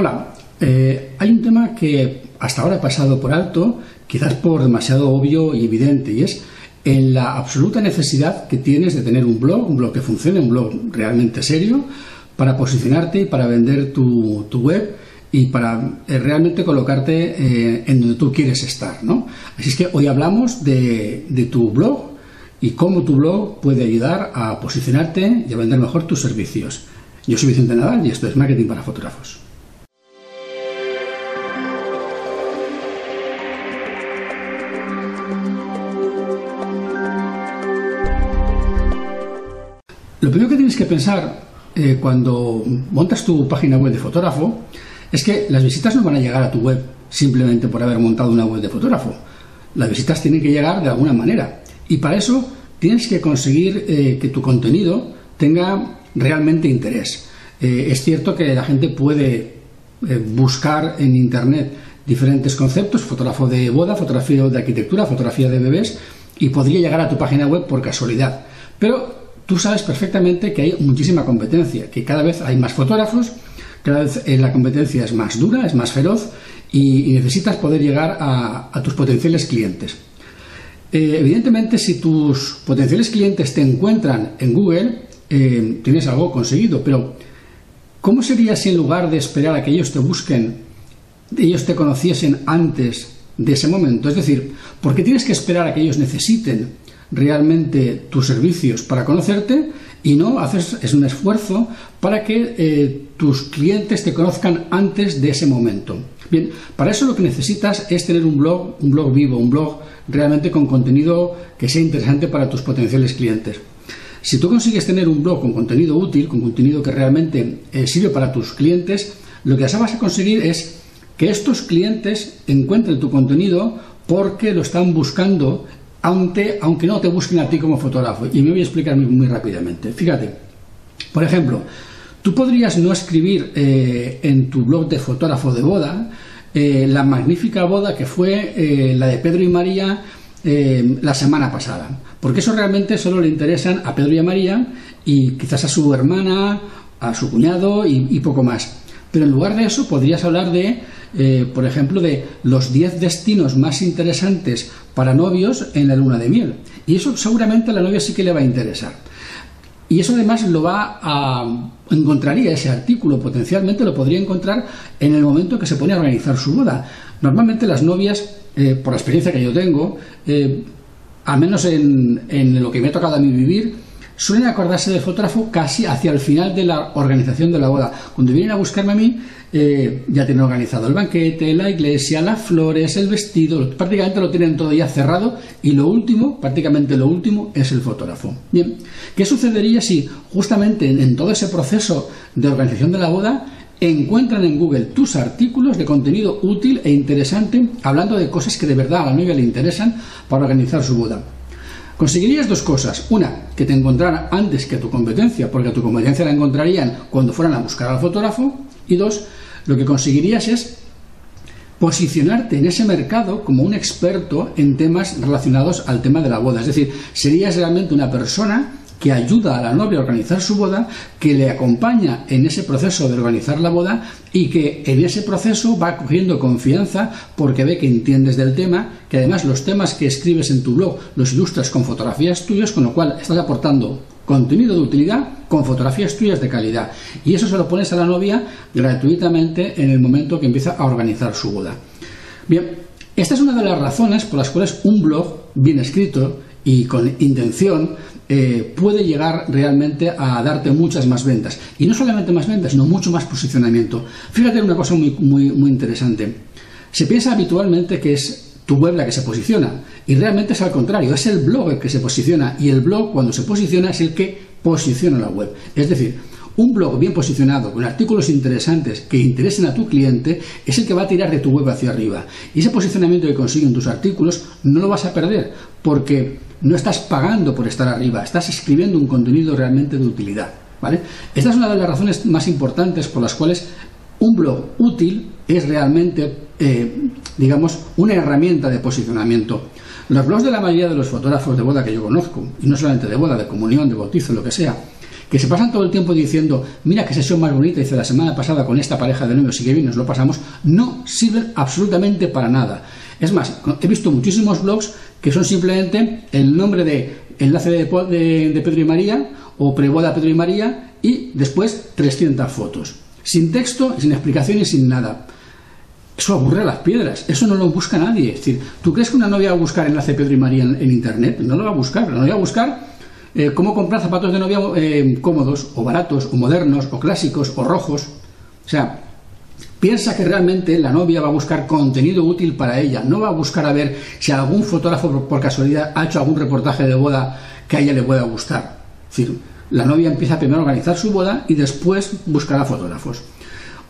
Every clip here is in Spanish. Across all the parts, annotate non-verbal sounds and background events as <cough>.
Hola, eh, hay un tema que hasta ahora he pasado por alto, quizás por demasiado obvio y evidente, y es en la absoluta necesidad que tienes de tener un blog, un blog que funcione, un blog realmente serio, para posicionarte y para vender tu, web y para eh, realmente colocarte eh, en donde tú quieres estar. ¿no? Así es que hoy hablamos de, de tu blog y cómo tu blog puede ayudar a posicionarte y a vender mejor tus servicios. Yo soy Vicente Nadal y esto es Marketing para Fotógrafos. Lo primero que tienes que pensar eh, cuando montas tu página web de fotógrafo es que las visitas no van a llegar a tu web simplemente por haber montado una web de fotógrafo. Las visitas tienen que llegar de alguna manera. Y para eso tienes que conseguir eh, que tu contenido tenga realmente interés. Eh, es cierto que la gente puede buscar en Internet diferentes conceptos, fotógrafo de boda, fotografía de arquitectura, fotografía de bebés, y podría llegar a tu página web por casualidad. Pero tú sabes perfectamente que hay muchísima competencia, que cada vez hay más fotógrafos, cada vez eh, la competencia es más dura, es más feroz y, necesitas poder llegar a, tus potenciales clientes. Eh, evidentemente, si tus potenciales clientes te encuentran en Google, eh, tienes algo conseguido, pero ¿cómo sería si en lugar de esperar a que ellos te busquen, ellos te conociesen antes de ese momento? Es decir, ¿por qué tienes que esperar a que ellos necesiten realmente tus servicios para conocerte y no haces es un esfuerzo para que eh, tus clientes te conozcan antes de ese momento. Bien, para eso lo que necesitas es tener un blog, un blog vivo, un blog realmente con contenido que sea interesante para tus potenciales clientes. Si tú consigues tener un blog con contenido útil, con contenido que realmente eh, sirve para tus clientes, lo que vas a conseguir es que estos clientes encuentren tu contenido porque lo están buscando aunque, aunque no te busquen a ti como fotógrafo. Y me voy a explicar muy, rápidamente. Fíjate, por ejemplo, tú podrías no escribir eh, en tu blog de fotógrafo de boda eh, la magnífica boda que fue eh, la de Pedro y María la semana pasada, porque eso realmente solo le interesan a Pedro y a María y quizás a su hermana, a su cuñado y poco más. Pero en lugar de eso podrías hablar de, eh, por ejemplo, de los 10 destinos más interesantes para novios en la luna de miel. Y eso seguramente a la novia sí que le va a interesar. Y eso además lo va a encontraría ese artículo potencialmente lo podría encontrar en el momento que se pone a organizar su boda. Normalmente las novias, eh, por la experiencia que yo tengo, eh, al menos en, en lo que me ha tocado a mí vivir, suelen acordarse del fotógrafo casi hacia el final de la organización de la boda. Cuando vienen a buscarme a mí, eh, ya tienen organizado el banquete, la iglesia, las flores, el vestido, prácticamente lo tienen todo ya cerrado y lo último, prácticamente lo último, es el fotógrafo. Bien, ¿qué sucedería si justamente en todo ese proceso de organización de la boda encuentran en Google tus artículos de contenido útil e interesante hablando de cosas que de verdad a la novia le interesan para organizar su boda? Conseguirías dos cosas. Una, que te encontraran antes que a tu competencia, porque a tu competencia la encontrarían cuando fueran a buscar al fotógrafo. Y dos, lo que conseguirías es posicionarte en ese mercado como un experto en temas relacionados al tema de la boda. Es decir, serías realmente una persona que ayuda a la novia a organizar su boda, que le acompaña en ese proceso de organizar la boda y que en ese proceso va cogiendo confianza porque ve que entiendes del tema, que además los temas que escribes en tu blog los ilustras con fotografías tuyas, con lo cual estás aportando contenido de utilidad con fotografías tuyas de calidad. Y eso se lo pones a la novia gratuitamente en el momento que empieza a organizar su boda. Bien, esta es una de las razones por las cuales un blog bien escrito y con intención eh, puede llegar realmente a darte muchas más ventas. Y no solamente más ventas, sino mucho más posicionamiento. Fíjate una cosa muy, muy, muy interesante. Se piensa habitualmente que es tu web la que se posiciona. Y realmente es al contrario, es el blog el que se posiciona. Y el blog cuando se posiciona es el que posiciona la web. Es decir, un blog bien posicionado, con artículos interesantes que interesen a tu cliente, es el que va a tirar de tu web hacia arriba. Y ese posicionamiento que consiguen tus artículos no lo vas a perder, porque no estás pagando por estar arriba, estás escribiendo un contenido realmente de utilidad. ¿vale? Esta es una de las razones más importantes por las cuales un blog útil es realmente, eh, digamos, una herramienta de posicionamiento. Los blogs de la mayoría de los fotógrafos de boda que yo conozco, y no solamente de boda, de comunión, de bautizo, lo que sea, que se pasan todo el tiempo diciendo, mira qué sesión más bonita hice la semana pasada con esta pareja de novios y que bien nos lo pasamos, no sirven absolutamente para nada. Es más, he visto muchísimos blogs que son simplemente el nombre de enlace de, de, Pedro y María o preboda Pedro y María y después 300 fotos. Sin texto, sin explicaciones, sin nada. Eso aburre a las piedras, eso no lo busca nadie. Es decir, ¿tú crees que una novia va a buscar enlace Pedro y María en, Internet? No lo va a buscar, la novia va a buscar eh, cómo comprar zapatos de novia eh, cómodos, o baratos, o modernos, o clásicos, o rojos. O sea, piensa que realmente la novia va a buscar contenido útil para ella, no va a buscar a ver si algún fotógrafo por, casualidad ha hecho algún reportaje de boda que a ella le pueda gustar. Es decir, la novia empieza primero a organizar su boda y después buscará fotógrafos.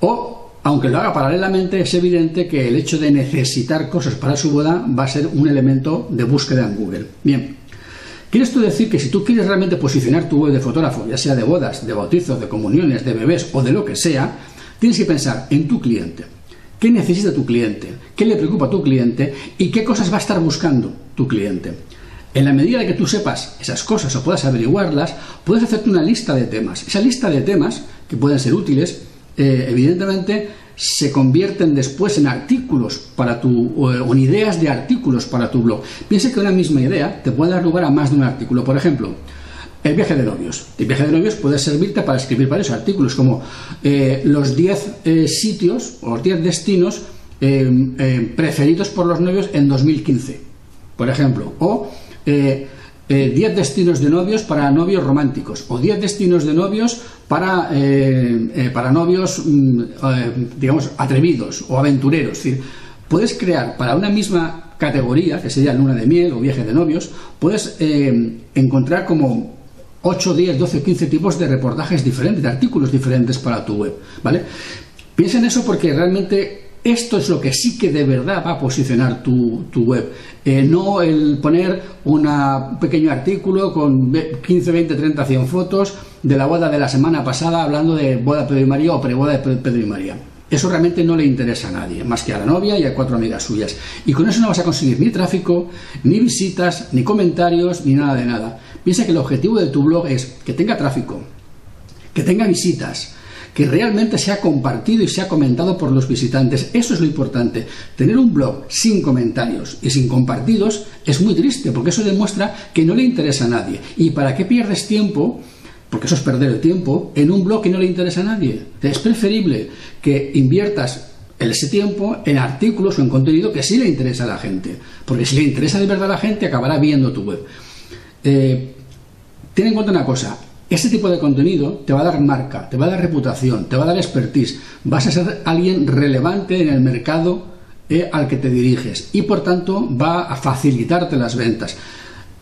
O aunque lo haga paralelamente, es evidente que el hecho de necesitar cosas para su boda va a ser un elemento de búsqueda en Google. Bien, ¿quiere esto decir que si tú quieres realmente posicionar tu web de fotógrafo, ya sea de bodas, de bautizos, de comuniones, de bebés o de lo que sea, tienes que pensar en tu cliente? ¿Qué necesita tu cliente? ¿Qué le preocupa a tu cliente? ¿Y qué cosas va a estar buscando tu cliente? En la medida que tú sepas esas cosas o puedas averiguarlas, puedes hacerte una lista de temas. Esa lista de temas, que pueden ser útiles, eh, evidentemente se convierten después en artículos para tu, o en ideas de artículos para tu blog. Piensa que una misma idea te puede dar lugar a más de un artículo. Por ejemplo, el viaje de novios. El viaje de novios puede servirte para escribir varios artículos, como eh, los 10 eh, sitios o los 10 destinos preferidos por los novios en 2015, por ejemplo. O 10 eh, destinos de novios para novios románticos o 10 destinos de novios para, eh, eh, para novios, mm, digamos, atrevidos o aventureros. Es decir, puedes crear para una misma categoría, que sería luna de miel o viaje de novios, puedes encontrar como 8, 10, 12, 15 tipos de reportajes diferentes, de artículos diferentes para tu web, ¿vale? Piensa en eso porque realmente esto es lo que sí que de verdad va a posicionar tu, web. Eh, no el poner un pequeño artículo con 15, 20, 30, 100 fotos de la boda de la semana pasada hablando de boda de Pedro y María o preboda de Pedro y María. Eso realmente no le interesa a nadie, más que a la novia y a cuatro amigas suyas. Y con eso no vas a conseguir ni tráfico, ni visitas, ni comentarios, ni nada de nada. Piensa que el objetivo de tu blog es que tenga tráfico, que tenga visitas, que realmente se ha compartido y se ha comentado por los visitantes. Eso es lo importante. Tener un blog sin comentarios y sin compartidos es muy triste porque eso demuestra que no le interesa a nadie. ¿Y para qué pierdes tiempo? Porque eso es perder el tiempo en un blog que no le interesa a nadie. Es preferible que inviertas ese tiempo en artículos o en contenido que sí le interesa a la gente. Porque si le interesa de verdad a la gente, acabará viendo tu web. Eh, ten en cuenta una cosa, este tipo de contenido te va a dar marca, te va a dar reputación, te va a dar expertise. Vas a ser alguien relevante en el mercado eh, al que te diriges y por tanto va a facilitarte las ventas.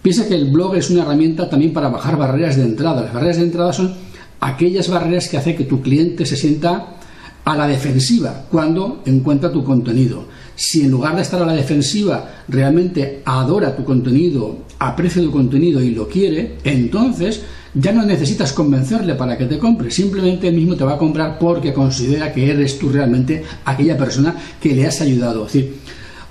Piensa que el blog es una herramienta también para bajar barreras de entrada. Las barreras de entrada son aquellas barreras que hacen que tu cliente se sienta a la defensiva cuando encuentra tu contenido. Si en lugar de estar a la defensiva realmente adora tu contenido, aprecia tu contenido y lo quiere, entonces ya no necesitas convencerle para que te compre, simplemente él mismo te va a comprar porque considera que eres tú realmente aquella persona que le has ayudado.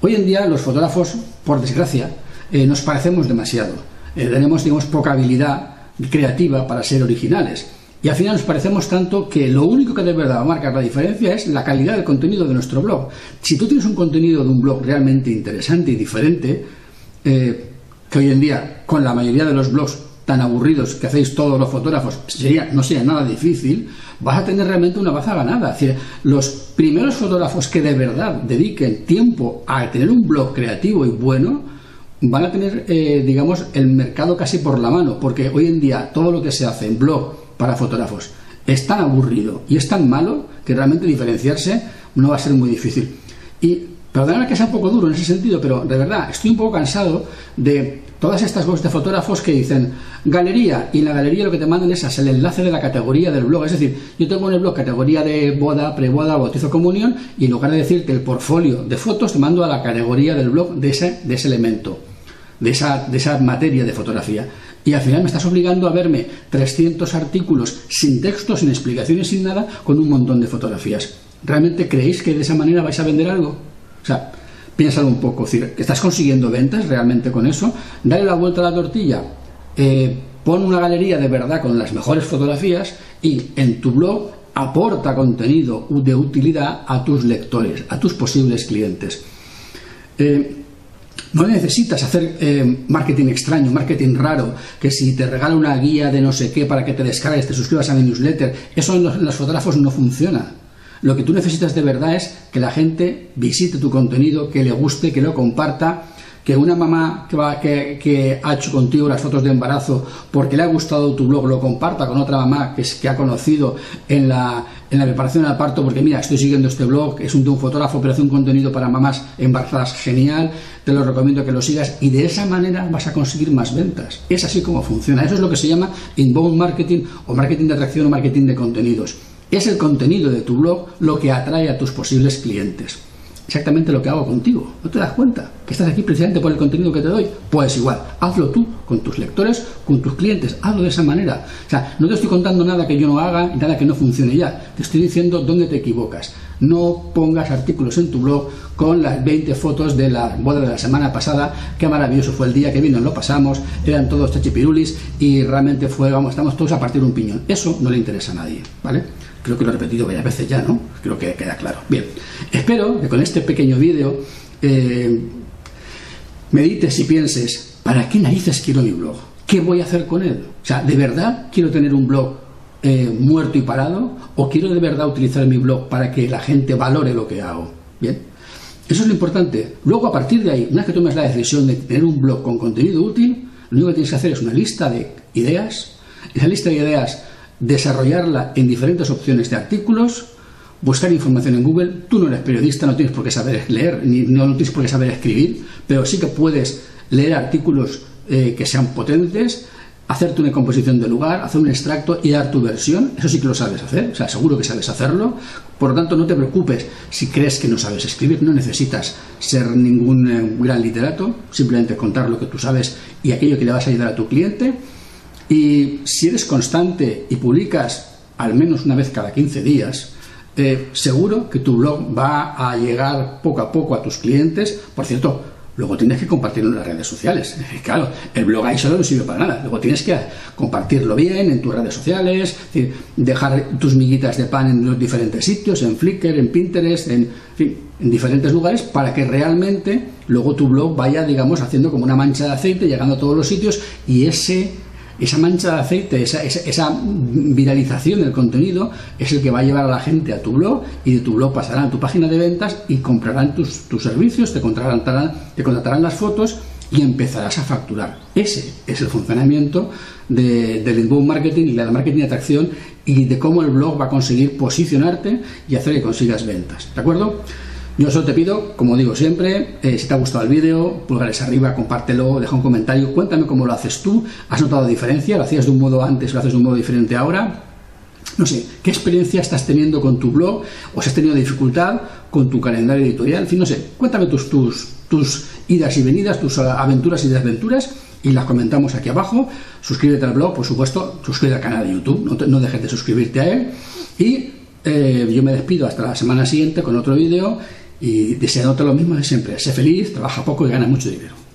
Hoy en día los fotógrafos, por desgracia, eh, nos parecemos demasiado. Eh, tenemos, poca habilidad creativa para ser originales. Y al final nos parecemos tanto que lo único que de verdad va a marcar la diferencia es la calidad del contenido de nuestro blog. Si tú tienes un contenido de un blog realmente interesante y diferente, eh, que hoy en día con la mayoría de los blogs tan aburridos que hacéis todos los fotógrafos, sería, no sería nada difícil, vas a tener realmente una baza ganada. Es los primeros fotógrafos que de verdad dediquen tiempo a tener un blog creativo y bueno, van a tener, eh, digamos, el mercado casi por la mano, porque hoy en día todo lo que se hace en blog para fotógrafos es tan aburrido y es tan malo que realmente diferenciarse no va a ser muy difícil. Y Perdóname que sea un poco duro en ese sentido, pero de verdad estoy un poco cansado de todas estas webs de fotógrafos que dicen galería y en la galería lo que te mandan es el enlace de la categoría del blog. Es decir, yo tengo en el blog categoría de boda, preboda, bautizo, comunión y en lugar de decirte el portfolio de fotos te mando a la categoría del blog de ese, de ese elemento, de esa, de esa materia de fotografía. Y al final me estás obligando a verme 300 artículos sin texto, sin explicaciones, sin nada, con un montón de fotografías. ¿Realmente creéis que de esa manera vais a vender algo? O sea, piénsalo un poco, decir, ¿estás consiguiendo ventas realmente con eso? Dale la vuelta a la tortilla. Eh, pon una galería de verdad con las mejores fotografías y en tu blog aporta contenido de utilidad a tus lectores, a tus posibles clientes. Eh, no necesitas hacer eh, marketing extraño, marketing raro, que si te regala una guía de no sé qué para que te descargues, te suscribas a mi newsletter, eso en los, fotógrafos no funciona. Lo que tú necesitas de verdad es que la gente visite tu contenido, que le guste, que lo comparta que una mamá que, va, que, ha hecho contigo las fotos de embarazo porque le ha gustado tu blog lo comparta con otra mamá que, que ha conocido en la, en la preparación del parto porque mira, estoy siguiendo este blog, es un, un fotógrafo pero hace un contenido para mamás embarazadas genial, te lo recomiendo que lo sigas y de esa manera vas a conseguir más ventas. Es así como funciona. Eso es lo que se llama inbound marketing o marketing de atracción o marketing de contenidos. Es el contenido de tu blog lo que atrae a tus posibles clientes exactamente lo que hago contigo. ¿No te das cuenta? Que estás aquí precisamente por el contenido que te doy. Pues igual, hazlo tú con tus lectores, con tus clientes, hazlo de esa manera. O sea, no te estoy contando nada que yo no haga y nada que no funcione ya. Te estoy diciendo dónde te equivocas. No pongas artículos en tu blog con las 20 fotos de la boda de la semana pasada. Qué maravilloso fue el día que vino, lo pasamos, eran todos chachipirulis y realmente fue, vamos, estamos todos a partir de un piñón. Eso no le interesa a nadie, ¿vale? Creo que lo he repetido varias veces ya, ¿no? Creo que queda claro. Bien, espero que con este pequeño vídeo eh, medites y pienses, ¿para qué narices quiero mi blog? ¿Qué voy a hacer con él? O sea, ¿de verdad quiero tener un blog eh, muerto y parado? ¿O quiero de verdad utilizar mi blog para que la gente valore lo que hago? Bien, eso es lo importante. Luego, a partir de ahí, una vez que tomes la decisión de tener un blog con contenido útil, lo único que tienes que hacer es una lista de ideas. Esa lista de ideas desarrollarla en diferentes opciones de artículos, buscar información en Google. Tú no eres periodista, no tienes por qué saber leer, ni no tienes por qué saber escribir, pero sí que puedes leer artículos eh, que sean potentes, hacerte una composición de lugar, hacer un extracto y dar tu versión. Eso sí que lo sabes hacer, o sea, seguro que sabes hacerlo. Por lo tanto, no te preocupes si crees que no sabes escribir, no necesitas ser ningún eh, gran literato, simplemente contar lo que tú sabes y aquello que le vas a ayudar a tu cliente y si eres constante y publicas al menos una vez cada 15 días, eh, seguro que tu blog va a llegar poco a poco a tus clientes. Por cierto, luego tienes que compartirlo en las redes sociales. <laughs> Claro, el blog ahí solo no sirve para nada. Luego tienes que compartirlo bien en tus redes sociales, dejar tus miguitas de pan en los diferentes sitios, en Flickr, en Pinterest, en, en diferentes lugares, para que realmente luego tu blog vaya, digamos, haciendo como una mancha de aceite, llegando a todos los sitios y ese esa mancha de aceite, esa, viralización del contenido es el que va a llevar a la gente a tu blog y de tu blog pasarán a tu página de ventas y comprarán tus, servicios, te contratarán, te contratarán las fotos y empezarás a facturar. Ese es el funcionamiento del inbound marketing y del marketing de atracción y de cómo el blog va a conseguir posicionarte y hacer que consigas ventas. ¿De acuerdo? Yo solo te pido, como digo siempre, eh, si te ha gustado el vídeo, pulgares arriba, compártelo, deja un comentario, cuéntame cómo lo haces tú, has notado diferencia, lo hacías de un modo antes, lo haces de un modo diferente ahora. No sé, ¿qué experiencia estás teniendo con tu blog? ¿O si has tenido dificultad con tu calendario editorial? En fin, no sé, cuéntame tus, tus, tus idas y venidas, tus aventuras y desventuras y las comentamos aquí abajo. Suscríbete al blog, por supuesto, suscríbete al canal de YouTube, no, no dejes de suscribirte a él. Y eh, yo me despido hasta la semana siguiente con otro vídeo y deseándote lo mismo de siempre. Sé feliz, trabaja poco y gana mucho dinero.